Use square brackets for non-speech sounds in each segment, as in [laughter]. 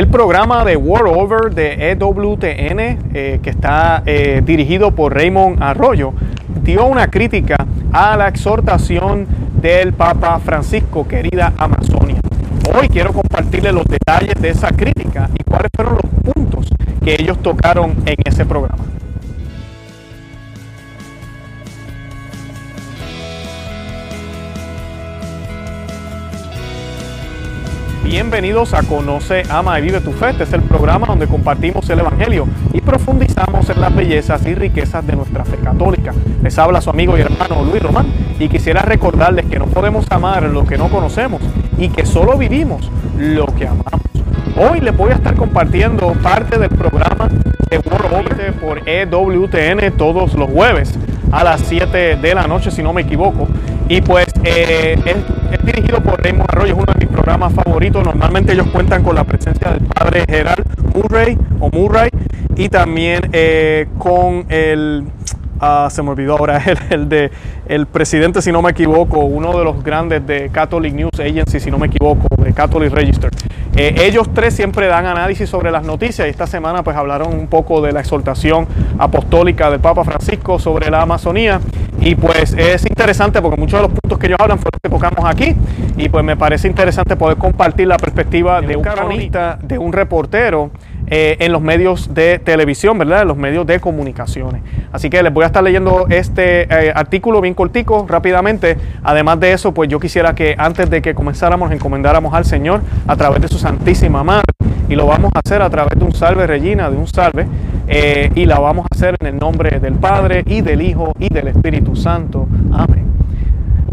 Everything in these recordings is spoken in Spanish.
el programa de World Over de EWTN, eh, que está eh, dirigido por Raymond Arroyo, dio una crítica a la exhortación del Papa Francisco, querida Amazonia. Hoy quiero compartirle los detalles de esa crítica y cuáles fueron los puntos que ellos tocaron en ese programa. Bienvenidos a Conoce, Ama y Vive tu Fe. Este es el programa donde compartimos el Evangelio y profundizamos en las bellezas y riquezas de nuestra fe católica. Les habla su amigo y hermano Luis Román y quisiera recordarles que no podemos amar lo que no conocemos y que solo vivimos lo que amamos. Hoy les voy a estar compartiendo parte del programa de World por EWTN todos los jueves a las 7 de la noche, si no me equivoco. Y pues eh, es, dirigido por Raymond Arroyo, uno de mis programas favoritos. Normalmente ellos cuentan con la presencia del padre Gerald Murray o Murray y también eh, con el Ah, se me olvidó ahora [laughs] el, el, de el presidente, si no me equivoco, uno de los grandes de Catholic News Agency, si no me equivoco, de Catholic Register. Eh, ellos tres siempre dan análisis sobre las noticias y esta semana pues hablaron un poco de la exhortación apostólica del Papa Francisco sobre la Amazonía y pues es interesante porque muchos de los puntos que ellos hablan fueron los que tocamos aquí y pues me parece interesante poder compartir la perspectiva de un cronista, de un reportero eh, en los medios de televisión, ¿verdad? En los medios de comunicaciones. Así que les voy a estar leyendo este eh, artículo bien cortico, rápidamente. Además de eso, pues yo quisiera que antes de que comenzáramos, encomendáramos al Señor a través de su Santísima Madre. Y lo vamos a hacer a través de un salve, Regina, de un salve. Eh, y la vamos a hacer en el nombre del Padre y del Hijo y del Espíritu Santo. Amén.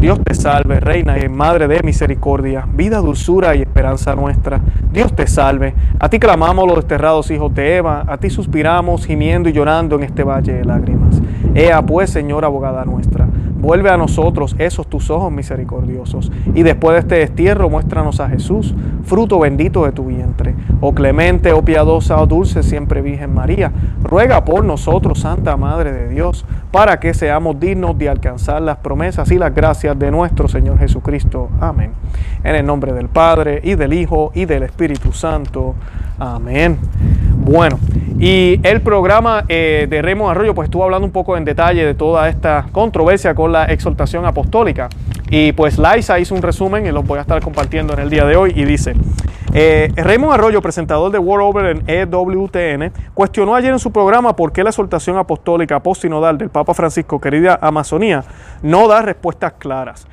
Dios te salve, Reina y Madre de misericordia, vida, dulzura y esperanza nuestra. Dios te salve. A ti clamamos los desterrados hijos de Eva, a ti suspiramos gimiendo y llorando en este valle de lágrimas. Ea pues, Señora abogada nuestra, vuelve a nosotros esos tus ojos misericordiosos, y después de este destierro muéstranos a Jesús, fruto bendito de tu vientre. Oh clemente, oh piadosa, oh dulce siempre Virgen María, ruega por nosotros, Santa Madre de Dios, para que seamos dignos de alcanzar las promesas y las gracias de nuestro Señor Jesucristo. Amén. En el nombre del Padre, y del Hijo, y del Espíritu Santo. Amén. Bueno, y el programa eh, de Remo Arroyo pues estuvo hablando un poco en detalle de toda esta controversia con la exaltación apostólica. Y pues Laisa hizo un resumen y lo voy a estar compartiendo en el día de hoy y dice, eh, Raymond Arroyo, presentador de World Over en EWTN, cuestionó ayer en su programa por qué la exaltación apostólica postsinodal del Papa Francisco, querida Amazonía, no da respuestas claras.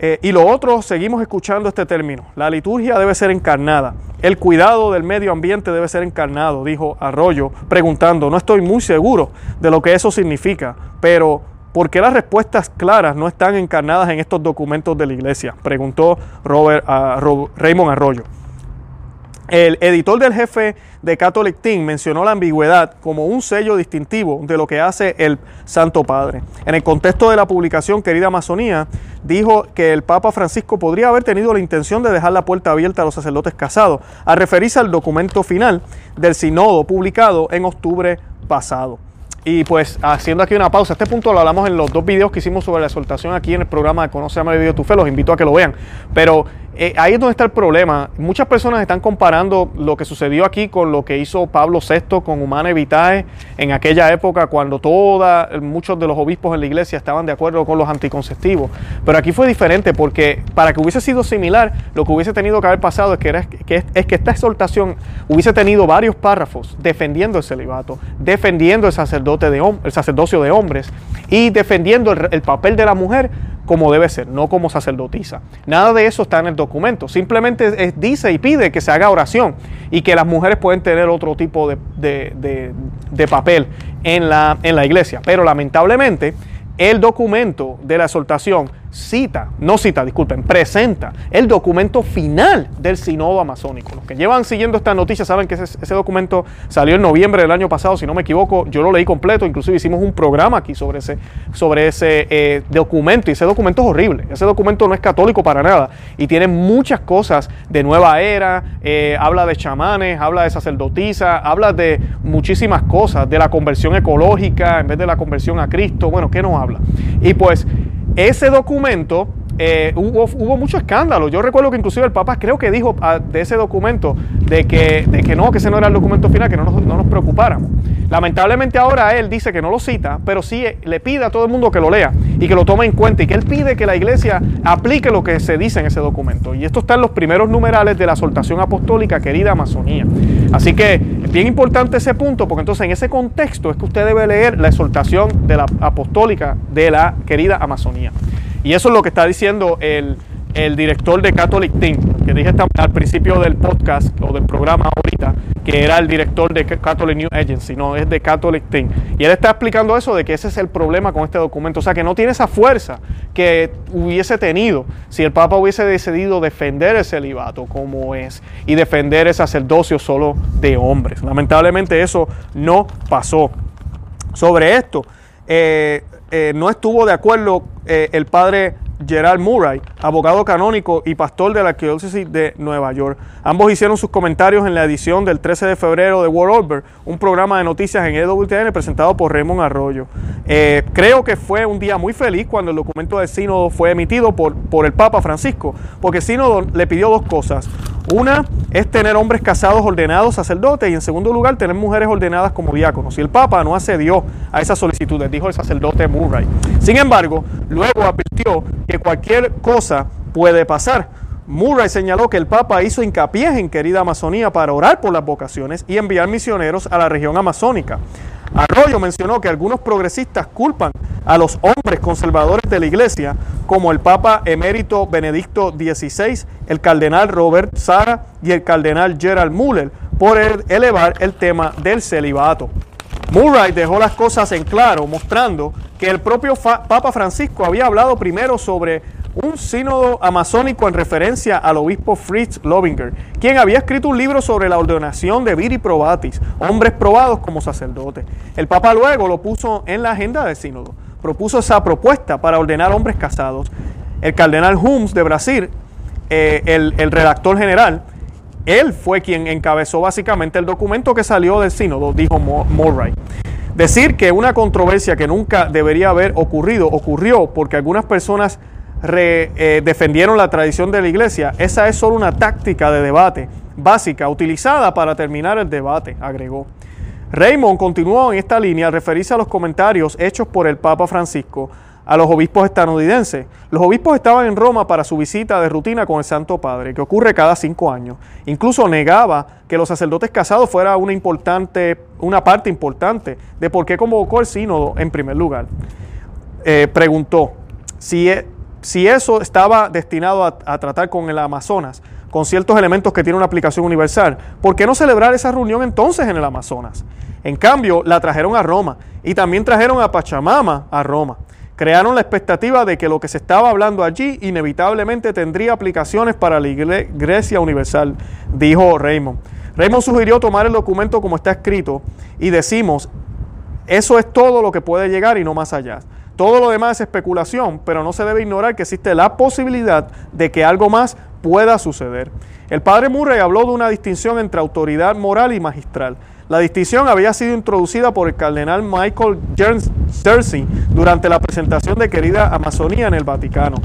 Eh, y lo otro, seguimos escuchando este término. La liturgia debe ser encarnada. El cuidado del medio ambiente debe ser encarnado, dijo Arroyo, preguntando, no estoy muy seguro de lo que eso significa, pero ¿por qué las respuestas claras no están encarnadas en estos documentos de la iglesia? Preguntó Robert, uh, Raymond Arroyo. El editor del jefe de Catholic Team mencionó la ambigüedad como un sello distintivo de lo que hace el Santo Padre. En el contexto de la publicación Querida Amazonía, dijo que el Papa Francisco podría haber tenido la intención de dejar la puerta abierta a los sacerdotes casados, a referirse al documento final del Sinodo publicado en octubre pasado. Y pues haciendo aquí una pausa, este punto lo hablamos en los dos videos que hicimos sobre la exaltación aquí en el programa de Conoce a Video Tu Fe, los invito a que lo vean. Pero eh, ahí es donde está el problema. Muchas personas están comparando lo que sucedió aquí con lo que hizo Pablo VI con Humana Vitae en aquella época cuando toda, muchos de los obispos en la iglesia estaban de acuerdo con los anticonceptivos. Pero aquí fue diferente porque para que hubiese sido similar, lo que hubiese tenido que haber pasado es que, era, es que esta exhortación hubiese tenido varios párrafos defendiendo el celibato, defendiendo el, sacerdote de, el sacerdocio de hombres y defendiendo el papel de la mujer como debe ser, no como sacerdotisa. Nada de eso está en el documento. Simplemente dice y pide que se haga oración y que las mujeres pueden tener otro tipo de, papel en la, en la iglesia. Pero lamentablemente el documento de la exhortación cita, no cita, disculpen, presenta el documento final del Sinodo Amazónico. Los que llevan siguiendo esta noticia saben que ese, documento salió en noviembre del año pasado, si no me equivoco, yo lo leí completo, inclusive hicimos un programa aquí sobre ese, sobre ese eh, documento y ese documento es horrible, ese documento no es católico para nada y tiene muchas cosas de nueva era, eh, habla de chamanes, habla de sacerdotisa, habla de muchísimas cosas, de la conversión ecológica en vez de la conversión a Cristo, bueno, ¿qué nos habla? Y pues ese documento eh, hubo, hubo, mucho escándalo. Yo recuerdo que inclusive el Papa creo que dijo ah, de ese documento de que, de que no, que ese no era el documento final, que no nos, no nos preocupáramos. Lamentablemente ahora él dice que no lo cita, pero sí le pide a todo el mundo que lo lea y que lo tome en cuenta y que él pide que la iglesia aplique lo que se dice en ese documento. Y esto está en los primeros numerales de la exhortación apostólica, querida Amazonía. Así que es bien importante ese punto, porque entonces en ese contexto es que usted debe leer la exhortación de la apostólica de la querida Amazonía. Y eso es lo que está diciendo el, el director de Catholic Team, que dije al principio del podcast o del programa ahorita, que era el director de Catholic News Agency, no, es de Catholic Team. Y él está explicando eso de que ese es el problema con este documento, o sea, que no tiene esa fuerza que hubiese tenido si el Papa hubiese decidido defender el celibato como es y defender el sacerdocio solo de hombres. Lamentablemente eso no pasó. Sobre esto, eh, eh, no estuvo de acuerdo eh, el padre Gerald Murray, abogado canónico y pastor de la Arquidiócesis de Nueva York. Ambos hicieron sus comentarios en la edición del 13 de febrero de World Over, un programa de noticias en EWTN presentado por Raymond Arroyo. Eh, creo que fue un día muy feliz cuando el documento del sínodo fue emitido por, por el Papa Francisco, porque el sínodo le pidió dos cosas. Una es tener hombres casados ordenados sacerdotes y en segundo lugar tener mujeres ordenadas como diáconos. Y el Papa no accedió a esas solicitudes, dijo el sacerdote Murray. Sin embargo, luego advirtió que cualquier cosa puede pasar. Murray señaló que el Papa hizo hincapié en querida Amazonía para orar por las vocaciones y enviar misioneros a la región amazónica. Arroyo mencionó que algunos progresistas culpan a los hombres conservadores de la iglesia, como el Papa emérito Benedicto XVI, el cardenal Robert Sara y el cardenal Gerald Muller, por elevar el tema del celibato. Murray dejó las cosas en claro, mostrando que el propio Papa Francisco había hablado primero sobre un sínodo amazónico en referencia al obispo Fritz Lobinger, quien había escrito un libro sobre la ordenación de viri probatis, hombres probados como sacerdotes. El Papa luego lo puso en la agenda del sínodo, propuso esa propuesta para ordenar hombres casados. El cardenal Humes de Brasil, eh, el, el redactor general, él fue quien encabezó básicamente el documento que salió del sínodo, dijo Murray. Decir que una controversia que nunca debería haber ocurrido ocurrió porque algunas personas eh, defendieron la tradición de la iglesia, esa es solo una táctica de debate básica utilizada para terminar el debate, agregó. Raymond continuó en esta línea al referirse a los comentarios hechos por el Papa Francisco a los obispos estadounidenses. Los obispos estaban en Roma para su visita de rutina con el Santo Padre, que ocurre cada cinco años. Incluso negaba que los sacerdotes casados fuera una, importante, una parte importante de por qué convocó el sínodo en primer lugar. Eh, preguntó si, e, si eso estaba destinado a, tratar con el Amazonas, con ciertos elementos que tienen una aplicación universal, ¿por qué no celebrar esa reunión entonces en el Amazonas? En cambio, la trajeron a Roma y también trajeron a Pachamama a Roma. Crearon la expectativa de que lo que se estaba hablando allí inevitablemente tendría aplicaciones para la Iglesia Universal, dijo Raymond. Raymond sugirió tomar el documento como está escrito y decimos, eso es todo lo que puede llegar y no más allá. Todo lo demás es especulación, pero no se debe ignorar que existe la posibilidad de que algo más pueda suceder. El padre Murray habló de una distinción entre autoridad moral y magistral. La distinción había sido introducida por el cardenal Michael Cersei durante la presentación de Querida Amazonía en el Vaticano.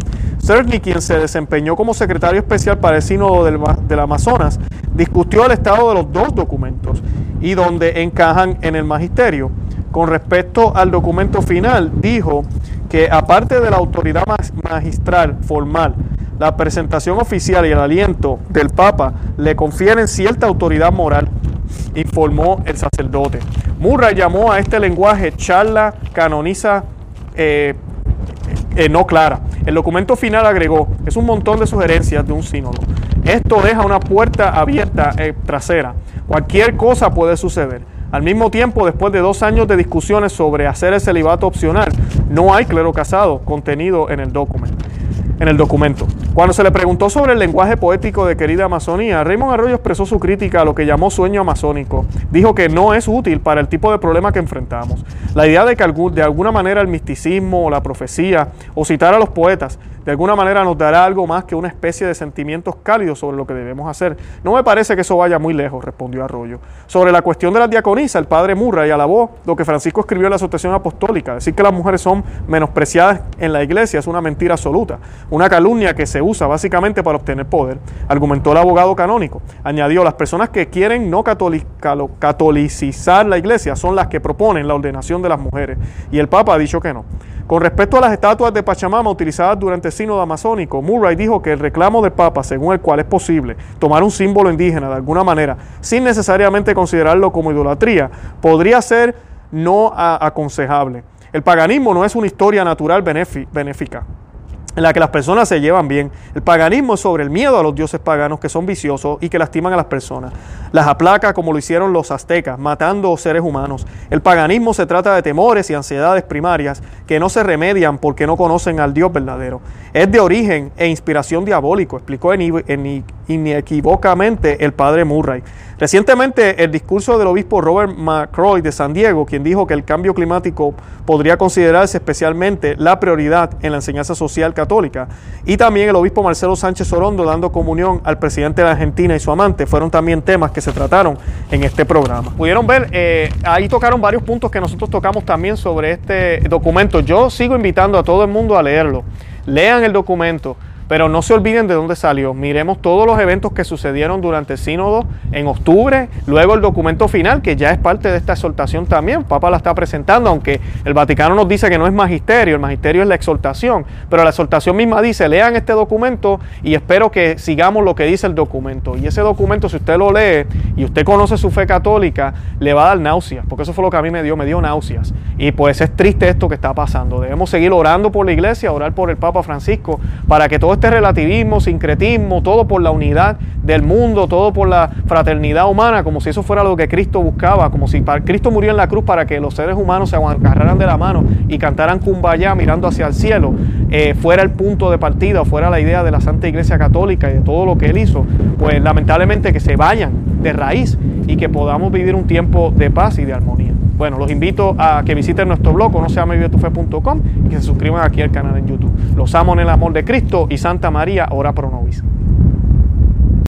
Cersei, quien se desempeñó como secretario especial para el Sínodo del, del Amazonas, discutió el estado de los dos documentos y donde encajan en el magisterio. Con respecto al documento final, dijo que aparte de la autoridad magistral formal, la presentación oficial y el aliento del Papa le confieren cierta autoridad moral, informó el sacerdote. Murray llamó a este lenguaje charla canoniza eh, eh, no clara. El documento final agregó, es un montón de sugerencias de un sínodo. Esto deja una puerta abierta eh, trasera. Cualquier cosa puede suceder. Al mismo tiempo, después de dos años de discusiones sobre hacer el celibato opcional, no hay clero casado contenido en el documento. Cuando se le preguntó sobre el lenguaje poético de querida Amazonía, Raymond Arroyo expresó su crítica a lo que llamó sueño amazónico. Dijo que no es útil para el tipo de problema que enfrentamos. La idea de que de alguna manera el misticismo o la profecía o citar a los poetas de alguna manera nos dará algo más que una especie de sentimientos cálidos sobre lo que debemos hacer. No me parece que eso vaya muy lejos, respondió Arroyo. Sobre la cuestión de la diaconisa, el padre Murray alabó lo que Francisco escribió en la Asociación Apostólica. Decir que las mujeres son menospreciadas en la iglesia es una mentira absoluta, una calumnia que se usa básicamente para obtener poder, argumentó el abogado canónico. Añadió, las personas que quieren no catolicizar la iglesia son las que proponen la ordenación de las mujeres, y el Papa ha dicho que no. Con respecto a las estatuas de Pachamama utilizadas durante el sínodo amazónico, Murray dijo que el reclamo del Papa, según el cual es posible tomar un símbolo indígena de alguna manera, sin necesariamente considerarlo como idolatría, podría ser no aconsejable. El paganismo no es una historia natural benéfica en la que las personas se llevan bien. El paganismo es sobre el miedo a los dioses paganos que son viciosos y que lastiman a las personas. Las aplaca como lo hicieron los aztecas, matando seres humanos. El paganismo se trata de temores y ansiedades primarias que no se remedian porque no conocen al Dios verdadero. Es de origen e inspiración diabólico, explicó inequívocamente el padre Murray. Recientemente, el discurso del obispo Robert McCroy de San Diego, quien dijo que el cambio climático podría considerarse especialmente la prioridad en la enseñanza social católica, y también el obispo Marcelo Sánchez Orondo dando comunión al presidente de la Argentina y su amante, fueron también temas que se trataron en este programa. Pudieron ver, eh, ahí tocaron varios puntos que nosotros tocamos también sobre este documento. Yo sigo invitando a todo el mundo a leerlo. Lean el documento pero no se olviden de dónde salió. Miremos todos los eventos que sucedieron durante el sínodo en octubre, luego el documento final, que ya es parte de esta exhortación también. Papa la está presentando, aunque el Vaticano nos dice que no es magisterio, el magisterio es la exhortación, pero la exhortación misma dice, lean este documento y espero que sigamos lo que dice el documento. Y ese documento, si usted lo lee y usted conoce su fe católica, le va a dar náuseas, porque eso fue lo que a mí me dio, me dio náuseas. Y pues es triste esto que está pasando. Debemos seguir orando por la iglesia, orar por el Papa Francisco, para que todo este relativismo, sincretismo, todo por la unidad del mundo, todo por la fraternidad humana, como si eso fuera lo que Cristo buscaba, como si Cristo murió en la cruz para que los seres humanos se agarraran de la mano y cantaran kumbaya mirando hacia el cielo, eh, fuera el punto de partida, fuera la idea de la Santa Iglesia Católica y de todo lo que él hizo, pues lamentablemente que se vayan de raíz y que podamos vivir un tiempo de paz y de armonía. Bueno, los invito a que visiten nuestro blog, no se y que se suscriban aquí al canal en YouTube. Los amo en el amor de Cristo y Santa María, ora pro nobis.